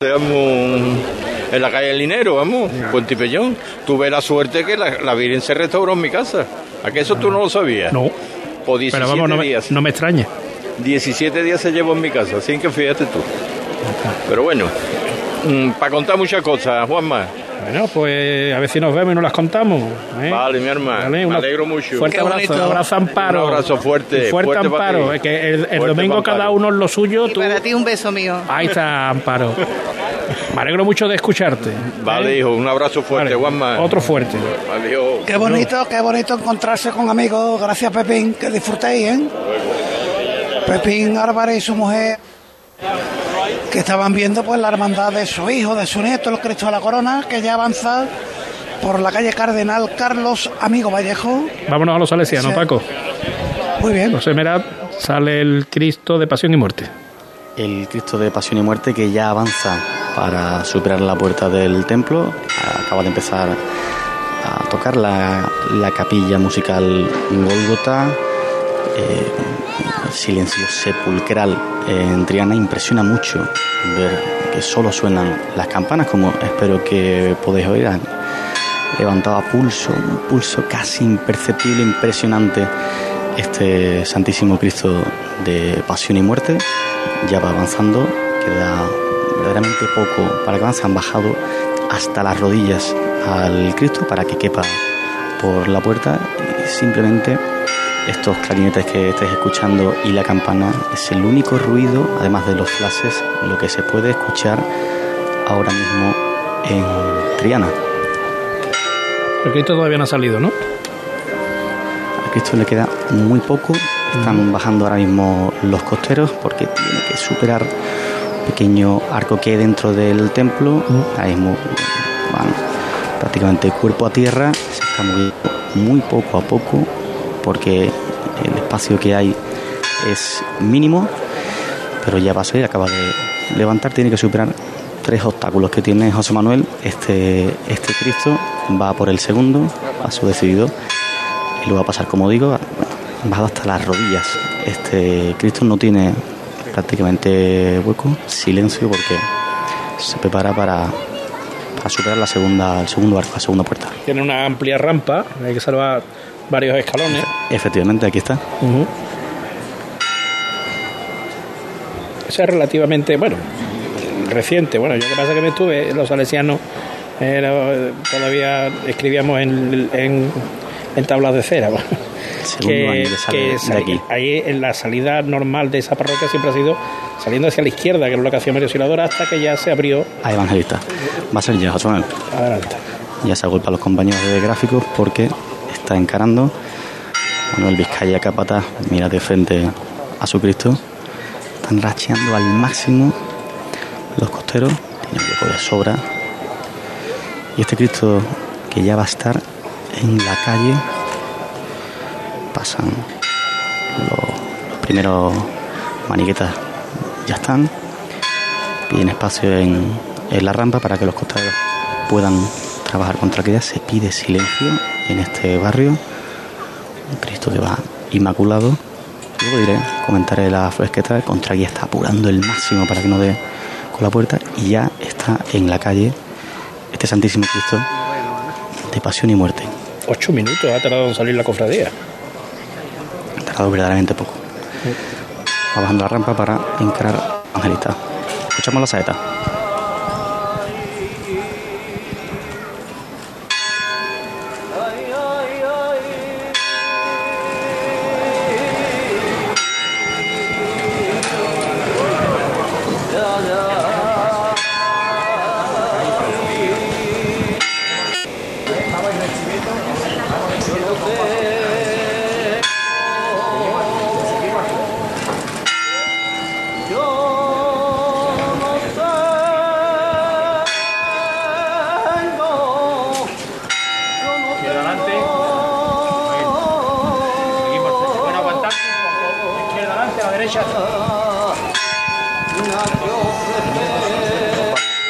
Vamos en la calle del Linero, vamos, Puente Pellón. Tuve la suerte que la, la Virgen se restauró en mi casa. ¿A que eso tú no lo sabías? No. Por 17 Pero vamos, no me, días. no me extraña. 17 días se llevó en mi casa, así que fíjate tú. Pero bueno, para contar muchas cosas, Juanma. Bueno, pues a ver si nos vemos y nos las contamos. ¿eh? Vale, mi hermano. Vale, Me alegro mucho. Fuerte Qué abrazo, bonito. abrazo Amparo. Un abrazo fuerte, Fuerte, fuerte para Amparo. ti. Es que el, domingo cada uno lo suyo. Y Tú... para ti un beso mío. Ahí está, Amparo. Me alegro mucho de escucharte. Vale, ¿eh? hijo, un abrazo fuerte, Vale, Juanma. Otro fuerte. Adiós. Qué bonito, qué bonito encontrarse con amigos. Gracias, Pepín. Que disfrutéis, ¿eh? Pepín Álvarez y su mujer, que estaban viendo pues la hermandad de su hijo, de su nieto, el Cristo de la Corona, que ya avanza por la calle Cardenal Carlos Amigo Vallejo. Vámonos a los salesianos. Paco. Muy bien. José Merat sale el Cristo de Pasión y Muerte. El Cristo de Pasión y Muerte que ya avanza para superar la puerta del templo. Acaba de empezar a tocar la, la capilla musical Gólgota. Eh, silencio sepulcral en Triana. Impresiona mucho ver que solo suenan las campanas, como espero que podéis oír. Han levantado a pulso, un pulso casi imperceptible, impresionante este Santísimo Cristo de Pasión y Muerte ya va avanzando, queda verdaderamente poco para que han bajado hasta las rodillas al Cristo para que quepa por la puerta y simplemente estos clarinetes que estáis escuchando y la campana es el único ruido, además de los flashes, lo que se puede escuchar ahora mismo en Triana. El Cristo todavía no ha salido, ¿no? A Cristo le queda muy poco. Están bajando ahora mismo los costeros porque tiene que superar un pequeño arco que hay dentro del templo. Ahora mismo van prácticamente cuerpo a tierra. Se está moviendo muy poco a poco porque el espacio que hay es mínimo. Pero ya pasó y acaba de levantar. Tiene que superar tres obstáculos que tiene José Manuel. Este, este Cristo va por el segundo, a su decidido y lo va a pasar, como digo, bajado hasta las rodillas. Este Cristo no tiene prácticamente hueco, silencio, porque se prepara para, para superar la segunda, el segundo arco, la segunda puerta. Tiene una amplia rampa, hay que salvar varios escalones. Efectivamente, aquí está. Ujú. Ese es relativamente, bueno, reciente. Bueno, yo que pasa que me estuve, los salesianos era- todavía escribíamos en, en, en tablas de cera. bueno. Segundo año que de sali- aquí. ahí en la salida normal de esa parroquia siempre ha sido saliendo hacia la izquierda, que era lo que hacía Mario Siladora, hasta que ya se abrió A Evangelista. Va a ser ya, adelante. Ya se agolpa a los compañeros de gráficos porque está encarando. Manuel Vizcaya Capata mira de frente a su Cristo. Están racheando al máximo los costeros. Tiene un hueco de sobra. Y este Cristo que ya va a estar en la calle. Pasan los, los primeros maniquetas. Ya están. Piden espacio en, en la rampa para que los costeros puedan trabajar con tranquilidad. Se pide silencio en este barrio. Un Cristo que va inmaculado. Luego diré, comentaré la fresqueta. El contraguía está apurando el máximo para que no dé con la puerta. Y ya está en la calle este Santísimo Cristo de pasión y muerte. Ocho minutos ha tardado en salir la cofradía. Ha tardado verdaderamente poco. Va bajando la rampa para encarar a Angelita. Escuchamos la saeta.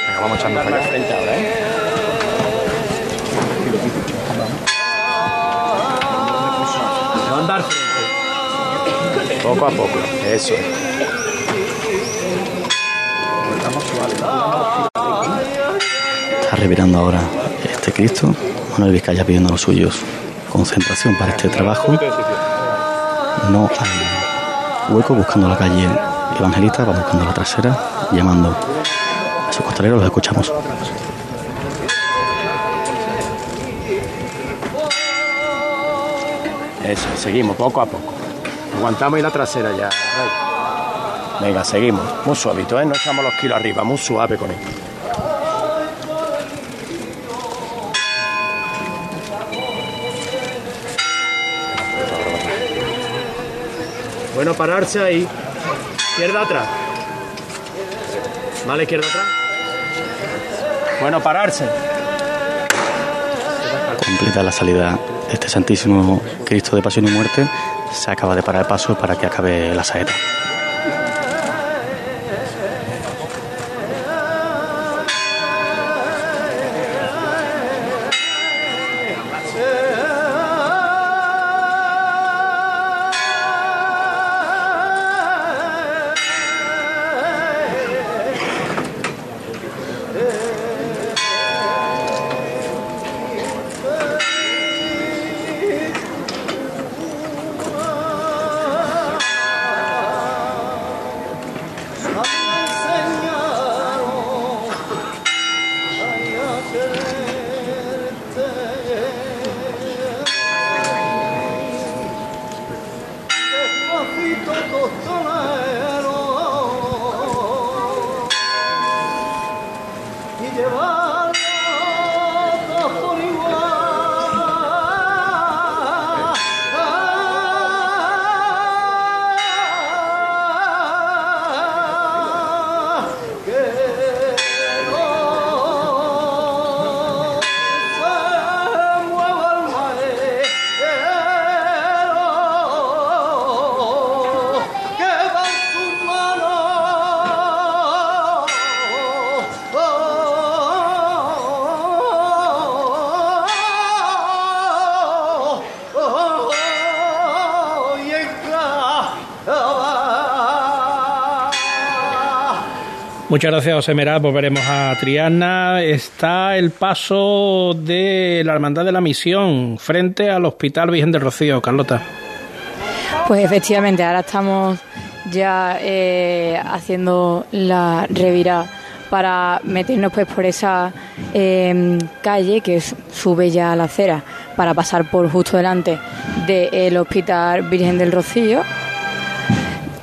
Venga, vamos echando para allá. frente ahora, ¿eh? Frente. Poco a poco. Eso es. Estamos suaves. revirando ahora este Cristo. Manuel Vizcaya pidiendo a los suyos concentración para este trabajo. No hay hueco buscando la calle Evangelista, va buscando la trasera, llamando a sus costaleros, los escuchamos. Eso, seguimos poco a poco. Aguantamos ahí la trasera ya. Venga, seguimos. Muy suavito, ¿eh? No echamos los kilos arriba, muy suave con esto. Bueno, pararse ahí. Izquierda atrás. Vale, izquierda atrás. Bueno, pararse. Completa la salida de este Santísimo Cristo de Pasión y Muerte. Se acaba de parar el paso para que acabe la saeta. Muchas gracias, José Meraz. Volveremos a Triana. Está el paso de la Hermandad de la Misión frente al Hospital Virgen del Rocío. Carlota. Pues efectivamente, ahora estamos ya eh, haciendo la revira para meternos pues por esa eh, calle que sube ya a la acera para pasar por justo delante del Hospital Virgen del Rocío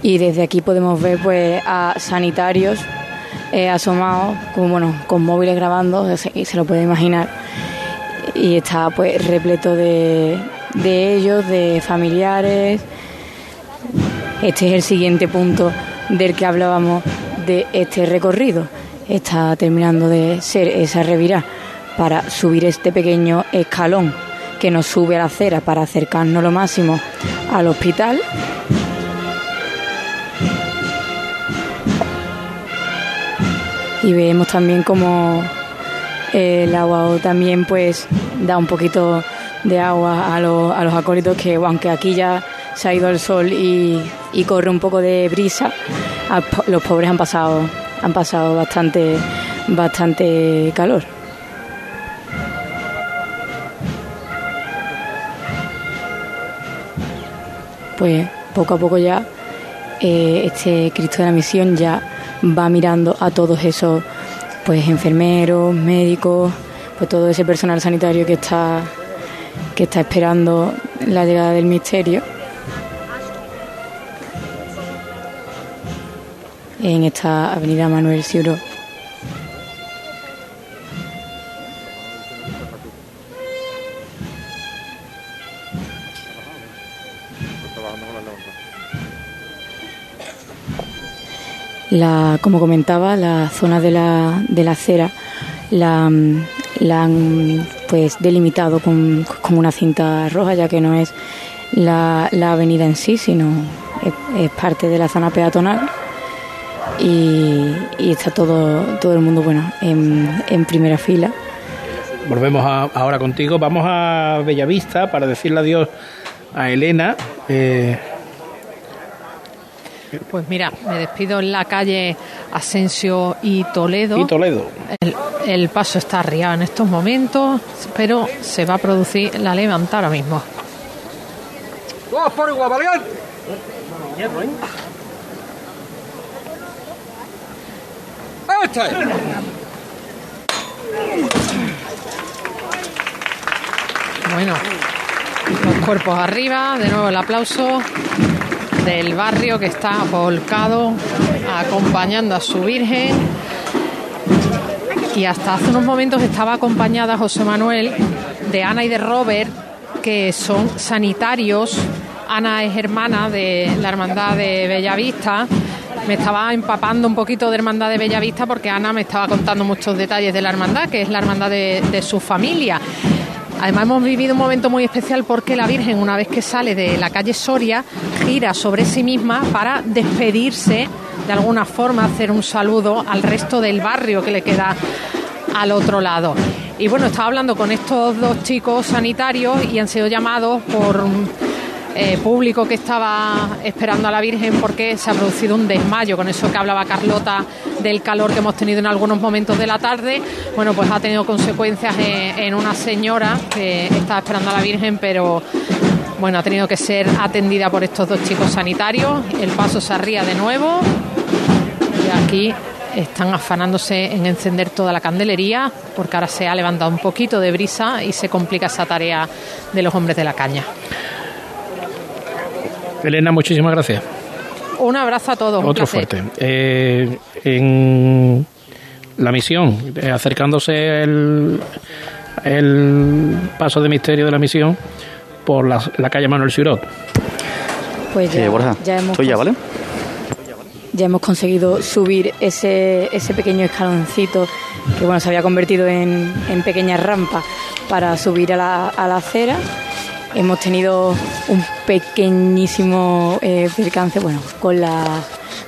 y desde aquí podemos ver pues a sanitarios asomados con, bueno, con móviles grabando, se lo puede imaginar. Y está pues repleto de, de ellos, de familiares. Este es el siguiente punto del que hablábamos de este recorrido. Está terminando de ser esa revirá para subir este pequeño escalón que nos sube a la acera para acercarnos lo máximo al hospital y vemos también como el agua también pues da un poquito de agua a, los, a los acólitos que aunque aquí ya se ha ido el sol y, corre un poco de brisa, los pobres han pasado, han pasado bastante, bastante calor. Pues poco a poco ya eh, este Cristo de la Misión ya va mirando a todos esos pues enfermeros, médicos, pues todo ese personal sanitario que está que está esperando la llegada del misterio. En esta avenida Manuel Ciuro. Como comentaba, la zona de la, de la acera la, la han pues delimitado con, una cinta roja, ya que no es la, la avenida en sí, sino es, parte de la zona peatonal. Y, está todo, todo el mundo bueno en, en primera fila. Volvemos ahora contigo. Vamos a Bellavista para decirle adiós a Elena. Eh, Pues mira, me despido en la calle Asensio y Toledo. Y Toledo. El, el paso está arriado en estos momentos, pero se va a producir la levanta ahora mismo. ¡Todos por igual, valiente! ¡Este! Bueno, los cuerpos arriba, de nuevo el aplauso del barrio que está volcado acompañando a su Virgen. Y hasta hace unos momentos estaba acompañada José Manuel de Ana y de Robert, que son sanitarios. Ana es hermana de la Hermandad de Bellavista. Me estaba empapando un poquito de Hermandad de Bellavista porque Ana me estaba contando muchos detalles de la Hermandad, que es la Hermandad de, de su familia. Además hemos vivido un momento muy especial porque la Virgen, una vez que sale de la calle Soria, gira sobre sí misma para despedirse, de alguna forma, hacer un saludo al resto del barrio que le queda al otro lado. Y bueno, estaba hablando con estos dos chicos sanitarios y han sido llamados por eh, público que estaba esperando a la Virgen porque se ha producido un desmayo, con eso que hablaba Carlota del calor que hemos tenido en algunos momentos de la tarde, bueno, pues ha tenido consecuencias en, en una señora que estaba esperando a la Virgen, pero bueno, ha tenido que ser atendida por estos dos chicos sanitarios. El paso se arría de nuevo y aquí están afanándose en encender toda la candelería porque ahora se ha levantado un poquito de brisa y se complica esa tarea de los hombres de la caña. Elena, muchísimas gracias. Un abrazo a todos. Otro fuerte. Eh, en la misión, eh, acercándose el, el paso de misterio de la misión por la, la calle Manuel Sirot. Pues ya, Eh, Borja, ya hemos estoy ya, ¿vale? ya hemos conseguido subir ese, ese pequeño escaloncito que bueno se había convertido en, en pequeña rampa para subir a la, a la acera. Hemos tenido un pequeñísimo eh, percance bueno, con la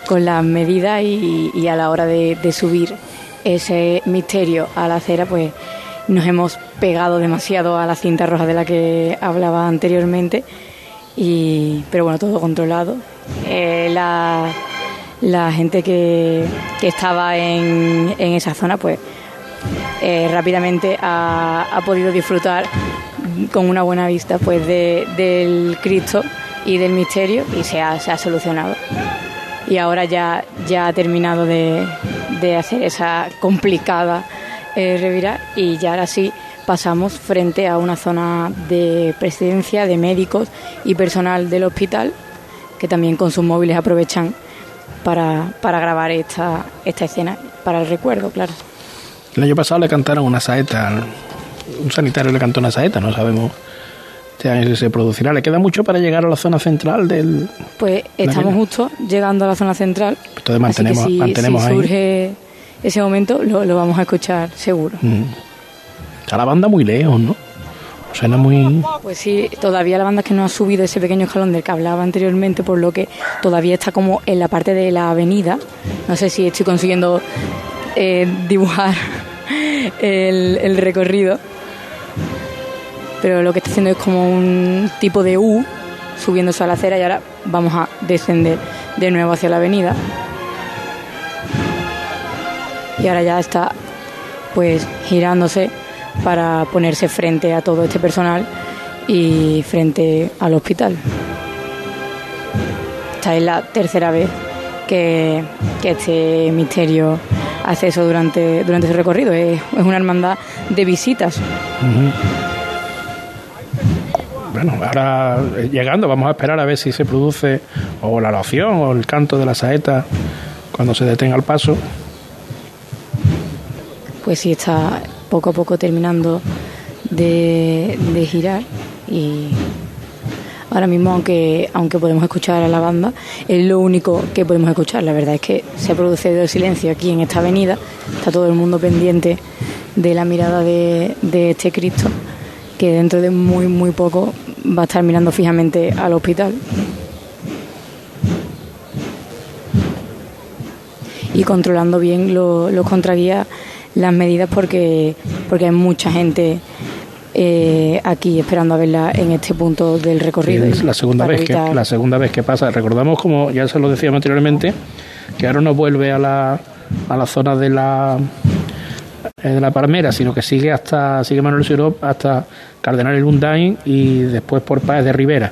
con las medidas y, a la hora de, de subir ese misterio a la acera pues nos hemos pegado demasiado a la cinta roja de la que hablaba anteriormente y pero bueno todo controlado. Eh, la, la gente que, que estaba en, en esa zona pues eh, rápidamente ha, ha podido disfrutar con una buena vista pues de- del Cristo y del misterio y se ha, se ha solucionado y ahora ya, ya ha terminado de, de hacer esa complicada eh, revirada y ya ahora sí pasamos frente a una zona de presidencia de médicos y personal del hospital que también con sus móviles aprovechan para, para grabar esta, esta escena, para el recuerdo, claro. El año pasado le cantaron una saeta, al- un sanitario le cantó una saeta, no sabemos este año si se producirá. Le queda mucho para llegar a la zona central del... Pues estamos justo llegando a la zona central. Entonces mantenemos, así que si, mantenemos si ahí. surge ese momento, lo, lo vamos a escuchar seguro. Mm. Está la banda muy lejos, ¿no? Suena muy... Pues sí, todavía la banda es que no ha subido ese pequeño escalón del que hablaba anteriormente, por lo que todavía está como en la parte de la avenida. No sé si estoy consiguiendo eh, dibujar el, el recorrido, pero lo que está haciendo es como un tipo de U subiéndose a la acera y ahora vamos a descender de nuevo hacia la avenida. Y ahora ya está pues girándose para ponerse frente a todo este personal y frente al hospital. Esta es la tercera vez que, que este misterio hace eso durante, durante su recorrido. Es, una hermandad de visitas. Bueno, ahora eh, llegando, vamos a esperar a ver si se produce o la oración o el canto de la saeta cuando se detenga el paso. Pues sí, está poco a poco terminando de, girar y ahora mismo aunque aunque podemos escuchar a la banda es lo único que podemos escuchar la verdad es que se ha producido el silencio aquí en esta avenida está todo el mundo pendiente de la mirada de este Cristo que dentro de muy muy poco va a estar mirando fijamente al hospital y controlando bien lo- los contraguías las medidas porque porque hay mucha gente eh, aquí esperando a verla en este punto del recorrido. Es la segunda vez que la segunda vez que pasa. Recordamos como ya se lo decíamos anteriormente que ahora no vuelve a la, a la zona de la de la Palmera, sino que sigue hasta sigue Manuel Sirop hasta Cardenal el Undain y después por Páez de Rivera,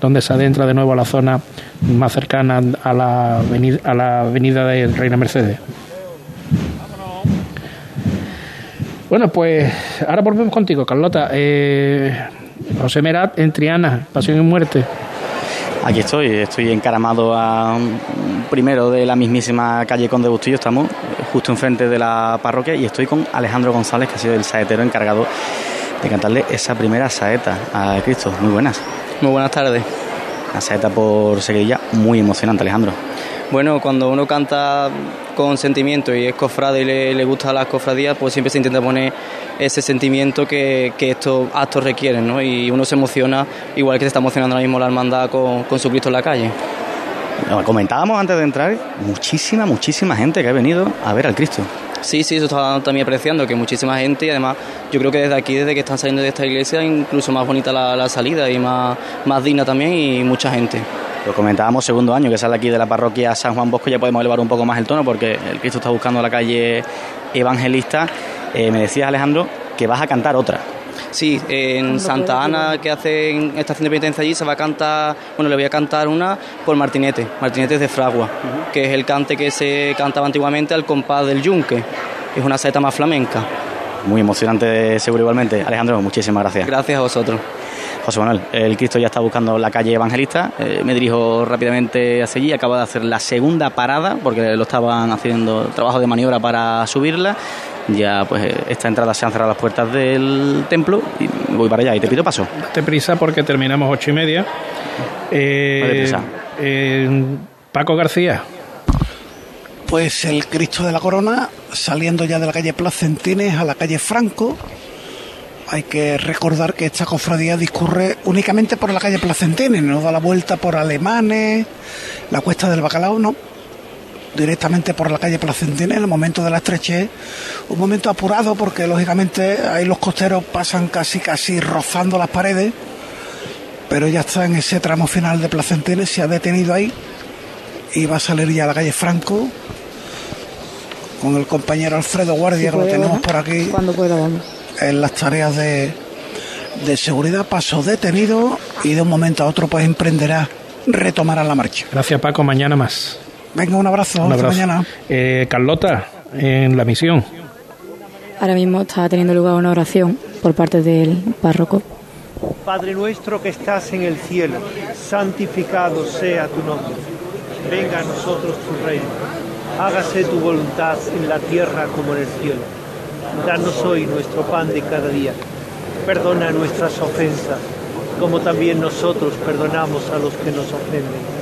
donde se adentra de nuevo a la zona más cercana a la avenida, a la avenida de Reina Mercedes. Bueno, pues ahora volvemos contigo, Carlota. Eh, José Merat en Triana, Pasión y Muerte. Aquí estoy, estoy encaramado a primero de la mismísima calle Conde Bustillo, estamos justo enfrente de la parroquia y estoy con Alejandro González, que ha sido el saetero encargado de cantarle esa primera saeta a Cristo. Muy buenas. Muy buenas tardes. Una saeta por seguidilla muy emocionante, Alejandro. Bueno, cuando uno canta con sentimiento y es cofrade y le, le gusta las cofradías, pues siempre se intenta poner ese sentimiento que, que estos actos requieren, ¿no? Y uno se emociona, igual que se está emocionando ahora mismo la hermandad con, con su Cristo en la calle. Lo Comentábamos antes de entrar, muchísima, muchísima gente que ha venido a ver al Cristo. Sí, sí, eso estaba también apreciando, que muchísima gente y además yo creo que desde aquí, desde que están saliendo de esta iglesia, incluso más bonita la, la salida y más, más digna también y mucha gente. Lo comentábamos segundo año que sale aquí de la parroquia San Juan Bosco, ya podemos elevar un poco más el tono porque el Cristo está buscando la calle evangelista. Eh, me decías, Alejandro, que vas a cantar otra. Sí, en Santa Ana, que hacen estación de penitencia allí, se va a cantar, bueno, le voy a cantar una por Martinete, Martinete de Fragua, que es el cante que se cantaba antiguamente al compás del yunque. Es una saeta más flamenca. Muy emocionante, seguro igualmente. Alejandro, muchísimas gracias. Gracias a vosotros. José Manuel, el Cristo ya está buscando la calle evangelista. Eh, me dirijo rápidamente hacia allí. Acabo de hacer la segunda parada porque lo estaban haciendo trabajo de maniobra para subirla. Ya, pues, esta entrada se han cerrado las puertas del templo y voy para allá y te pido paso. Date prisa porque terminamos ocho y media. Eh, prisa. eh, Paco García. Pues el Cristo de la Corona, saliendo ya de la calle Placentines a la calle Franco. Hay que recordar que esta cofradía discurre únicamente por la calle Placentines, no da la vuelta por Alemanes, la Cuesta del Bacalao, no. Directamente por la calle Placentines, en el momento de la estrechez, un momento apurado porque lógicamente ahí los costeros pasan casi casi rozando las paredes, pero ya está en ese tramo final de Placentines, se ha detenido ahí y va a salir ya a la calle Franco con el compañero Alfredo Guardia, que lo tenemos por aquí Cuando pueda, vamos. en las tareas de, de seguridad. Paso detenido y de un momento a otro pues emprenderá, retomará la marcha. Gracias, Paco. Mañana más. Venga, un abrazo. Un hasta abrazo. mañana. Eh, Carlota, en la misión. Ahora mismo está teniendo lugar una oración por parte del párroco. Padre nuestro que estás en el cielo, santificado sea tu nombre. Venga a nosotros tu reino. Hágase tu voluntad en la tierra como en el cielo. Danos hoy nuestro pan de cada día. Perdona nuestras ofensas, como también nosotros perdonamos a los que nos ofenden.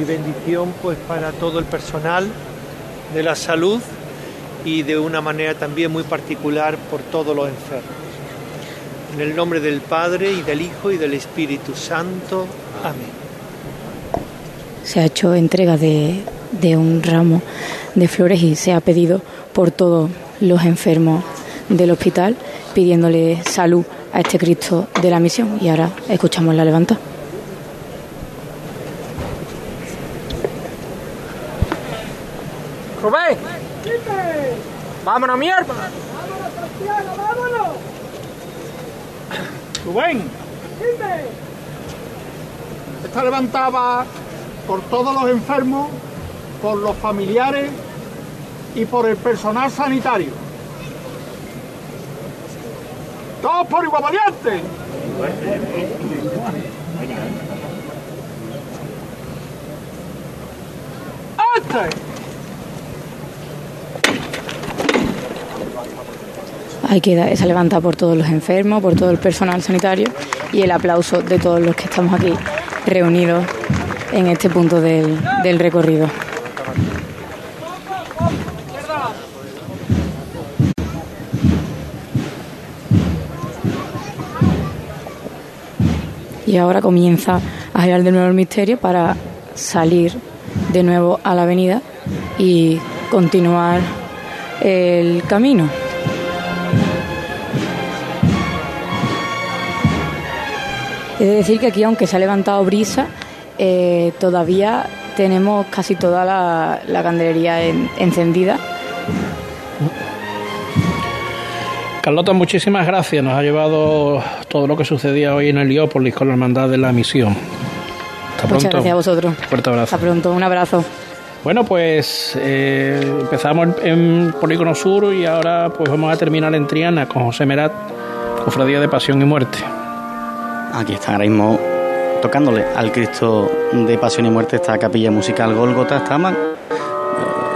Mi bendición pues para todo el personal de la salud y de una manera también muy particular por todos los enfermos. En el nombre del Padre y del Hijo y del Espíritu Santo. Amén. Se ha hecho entrega de, de un ramo de flores y se ha pedido por todos los enfermos del hospital, pidiéndole salud a este Cristo de la misión. Y ahora escuchamos la levanta. Rubén. Vámonos, mierda. Rubén. Está levantada por todos los enfermos, por los familiares y por el personal sanitario. Todos por igual valiente. ¡Este! Hay que dar esa levantada por todos los enfermos, por todo el personal sanitario y el aplauso de todos los que estamos aquí reunidos en este punto del, del recorrido. Y ahora comienza a girar de nuevo el misterio para salir de nuevo a la avenida y continuar el camino. He de decir que aquí, aunque se ha levantado brisa, eh, todavía tenemos casi toda la, la candelería en- encendida. Carlota, muchísimas gracias. Nos ha llevado todo lo que sucedía hoy en Heliópolis con la Hermandad de la Misión. Hasta Muchas pronto. gracias a vosotros. Fuerte abrazo. Hasta pronto, un abrazo. Bueno, pues eh, empezamos en, en Polígono Sur y ahora pues vamos a terminar en Triana con José Merat, Cofradía de Pasión y Muerte. Aquí están ahora mismo tocándole al Cristo de Pasión y Muerte esta capilla musical Gólgota. Estaban eh,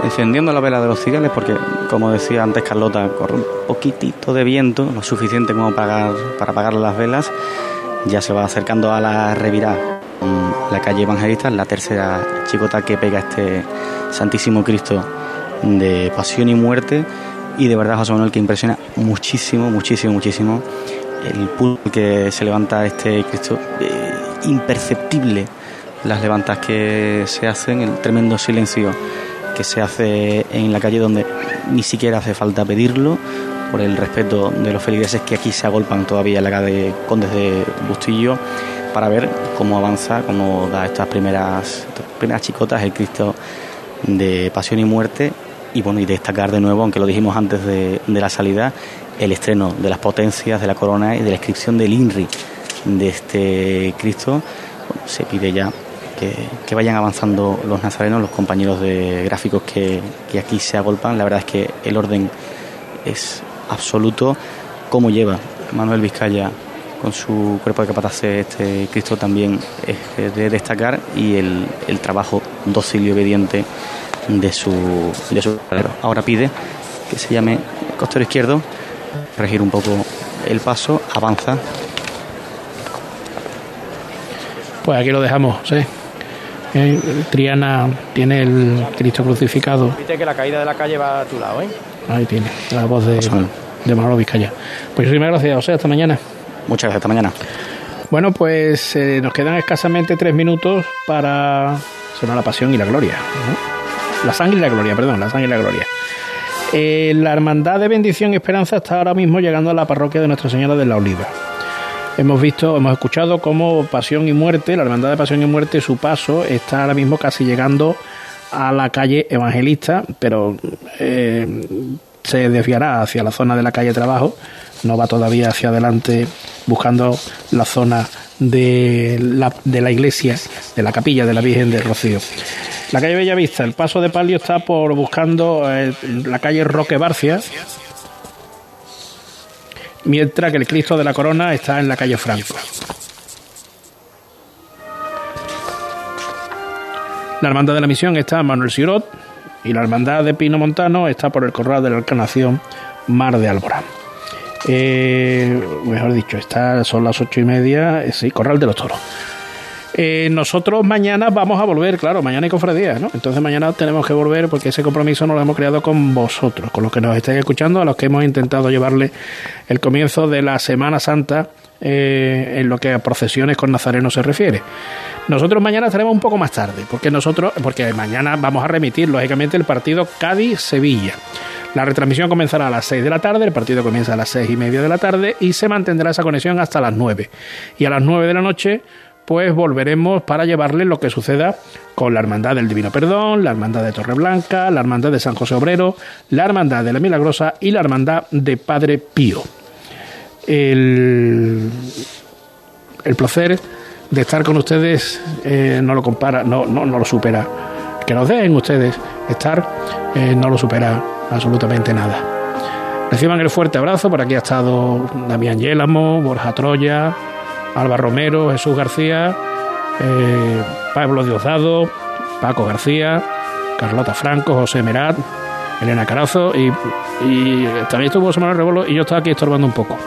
encendiendo la vela de los cigales porque, como decía antes Carlota, corre un poquitito de viento, lo suficiente como para, para apagar las velas. Ya se va acercando a la revirada mm, la calle Evangelista, la tercera chicota que pega este Santísimo Cristo de Pasión y Muerte. Y de verdad, José Manuel, que impresiona muchísimo, muchísimo, muchísimo el pulso que se levanta este Cristo, eh, imperceptible las levantas que se hacen, el tremendo silencio que se hace en la calle donde ni siquiera hace falta pedirlo por el respeto de los feligreses que aquí se agolpan todavía en la calle Condes de Bustillo para ver cómo avanza, cómo da estas primeras, estas primeras chicotas el Cristo de Pasión y Muerte y bueno y destacar de nuevo, aunque lo dijimos antes de la salida, el estreno de las potencias de la corona y de la inscripción del INRI de este Cristo. Se pide ya que, que vayan avanzando los nazarenos, los compañeros de gráficos que, que aquí se agolpan. La verdad es que el orden es absoluto. Cómo lleva Manuel Vizcaya con su cuerpo de capataces este Cristo también es de destacar y el, el trabajo dócil y obediente de su, de su. Ahora pide que se llame costero izquierdo, regir un poco el paso, avanza. Pues aquí lo dejamos, ¿sí? Eh, Triana tiene el Cristo crucificado. Viste que la caída de la calle va a tu lado, ¿eh? Ahí tiene la voz de, de Manolo Vizcaya. Pues muchísimas gracias, José. Hasta mañana. Muchas gracias, hasta mañana. Bueno, pues eh, nos quedan escasamente tres minutos para sonar la pasión y la gloria. ¿no? La sangre y la gloria, perdón, la sangre y la gloria. Eh, la Hermandad de Bendición y Esperanza está ahora mismo llegando a la parroquia de Nuestra Señora de la Oliva. Hemos visto, hemos escuchado cómo Pasión y Muerte, la Hermandad de Pasión y Muerte, su paso está ahora mismo casi llegando a la calle Evangelista, pero eh, se desviará hacia la zona de la calle Trabajo, no va todavía hacia adelante buscando la zona de la, de la iglesia, de la capilla de la Virgen del Rocío. La calle Bellavista, el paso de palio está por buscando eh, la calle Roque Barcia, mientras que el Cristo de la Corona está en la calle Franco. La Hermandad de la Misión está en Manuel Sirot y la Hermandad de Pino Montano está por el Corral de la Encarnación Mar de Alborán. Eh, mejor dicho, está, son las ocho y media, eh, sí, Corral de los Toros. Eh, nosotros mañana vamos a volver, claro, mañana hay cofradía, ¿no? Entonces mañana tenemos que volver porque ese compromiso nos lo hemos creado con vosotros, con los que nos estáis escuchando, a los que hemos intentado llevarle el comienzo de la Semana Santa eh, en lo que a procesiones con Nazareno se refiere. Nosotros mañana estaremos un poco más tarde, porque nosotros, porque mañana vamos a remitir, lógicamente, el partido Cádiz-Sevilla. La retransmisión comenzará a las 6 de la tarde, el partido comienza a las seis y media de la tarde y se mantendrá esa conexión hasta las 9. Y a las 9 de la noche pues volveremos para llevarles lo que suceda con la Hermandad del Divino Perdón, la Hermandad de Torreblanca, la Hermandad de San José Obrero, la Hermandad de la Milagrosa y la Hermandad de Padre Pío. El, placer de estar con ustedes eh, no lo compara, no, no, no lo supera. Que nos den ustedes estar eh, no lo supera absolutamente nada. Reciban el fuerte abrazo, por aquí ha estado Damián Yélamo, Borja Troya, Alba Romero, Jesús García, eh, Pablo Diosdado, Paco García, Carlota Franco, José Merat, Elena Carazo y Y también estuvo José Manuel Rebolo y yo estaba aquí estorbando un poco.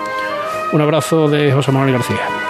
Un abrazo de José Manuel García.